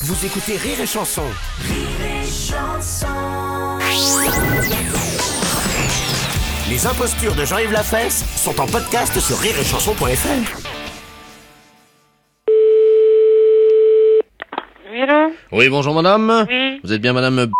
Vous écoutez Rire et Chanson. Les impostures de Jean-Yves Lafesse sont en podcast sur rireetchanson.fr. Oui, allô Oui, bonjour madame. Oui, Vous êtes bien madame B-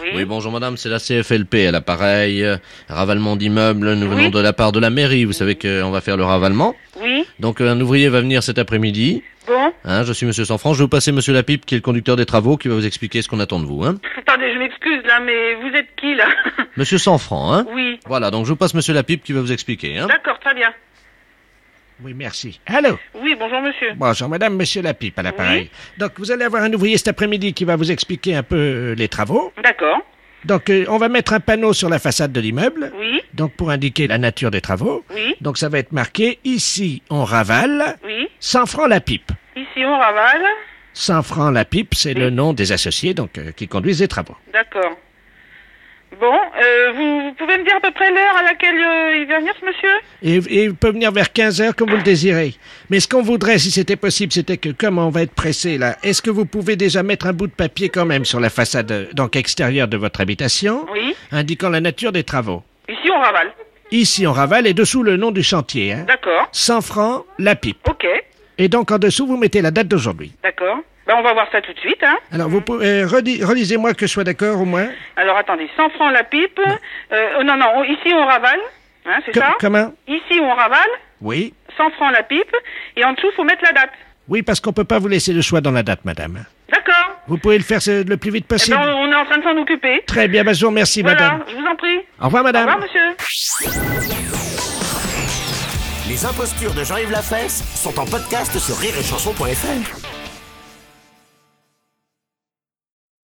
oui. Oui, bonjour madame, c'est la CFLP à l'appareil. Ravalement d'immeubles, nous venons de la part de la mairie. Vous savez qu'on va faire le ravalement. Oui, Donc euh, un ouvrier va venir cet après-midi. bon. Hein, je suis monsieur Sanfranc. Je vais vous passer monsieur Lapipe qui est le conducteur des travaux qui va vous expliquer ce qu'on attend de vous. Hein. Attendez, je m'excuse là, mais vous êtes qui là? Monsieur Sanfranc, hein. Oui, Voilà, donc je vous passe monsieur Lapipe qui va vous expliquer. Hein. d'accord, très bien. Oui, merci. Allô? Oui, bonjour monsieur. Bonjour, madame, monsieur Lapipe à l'appareil. Donc, vous allez avoir un ouvrier cet après-midi qui va vous expliquer un peu euh, les travaux. D'accord, Donc, euh, on va mettre un panneau sur la façade de l'immeuble, oui, donc pour indiquer la nature des travaux. oui, Donc, ça va être marqué ici, on ravale, oui. 100 francs la pipe. Ici on ravale. 100 francs la pipe, c'est le nom des associés donc euh, qui conduisent les travaux. D'accord. Bon, euh, vous pouvez me dire à peu près l'heure à laquelle euh, il va venir ce monsieur? Et, et il peut venir vers 15 heures comme vous le désirez. Mais ce qu'on voudrait, si c'était possible, c'était que comme on va être pressé là, est-ce que vous pouvez déjà mettre un bout de papier quand même sur la façade donc extérieure de votre habitation, Oui. indiquant la nature des travaux? Ici on ravale. Ici, on ravale et dessous le nom du chantier. Hein. D'accord, 100 francs la pipe. ok, Et donc en dessous, vous mettez la date d'aujourd'hui. d'accord. Ben on va voir ça tout de suite, hein. Alors, vous pouvez, euh, relisez-moi que je sois d'accord au moins. Alors attendez, 100 francs la pipe. Euh, oh, non, non, on- ici on ravale, hein, c'est ça? comment? Ici on ravale, Oui. 100 francs la pipe, et en dessous faut mettre la date. Oui, parce qu'on peut pas vous laisser le choix dans la date, madame. D'accord. Vous pouvez le faire euh, le plus vite Eh possible. ben, on est en train de s'en occuper. Très bien, ben, je vous remercie, Voilà, madame. je vous en prie. Au revoir, Au madame. revoir, monsieur. Les impostures de Jean-Yves Lafesse sont en podcast sur rireetchanson.fr.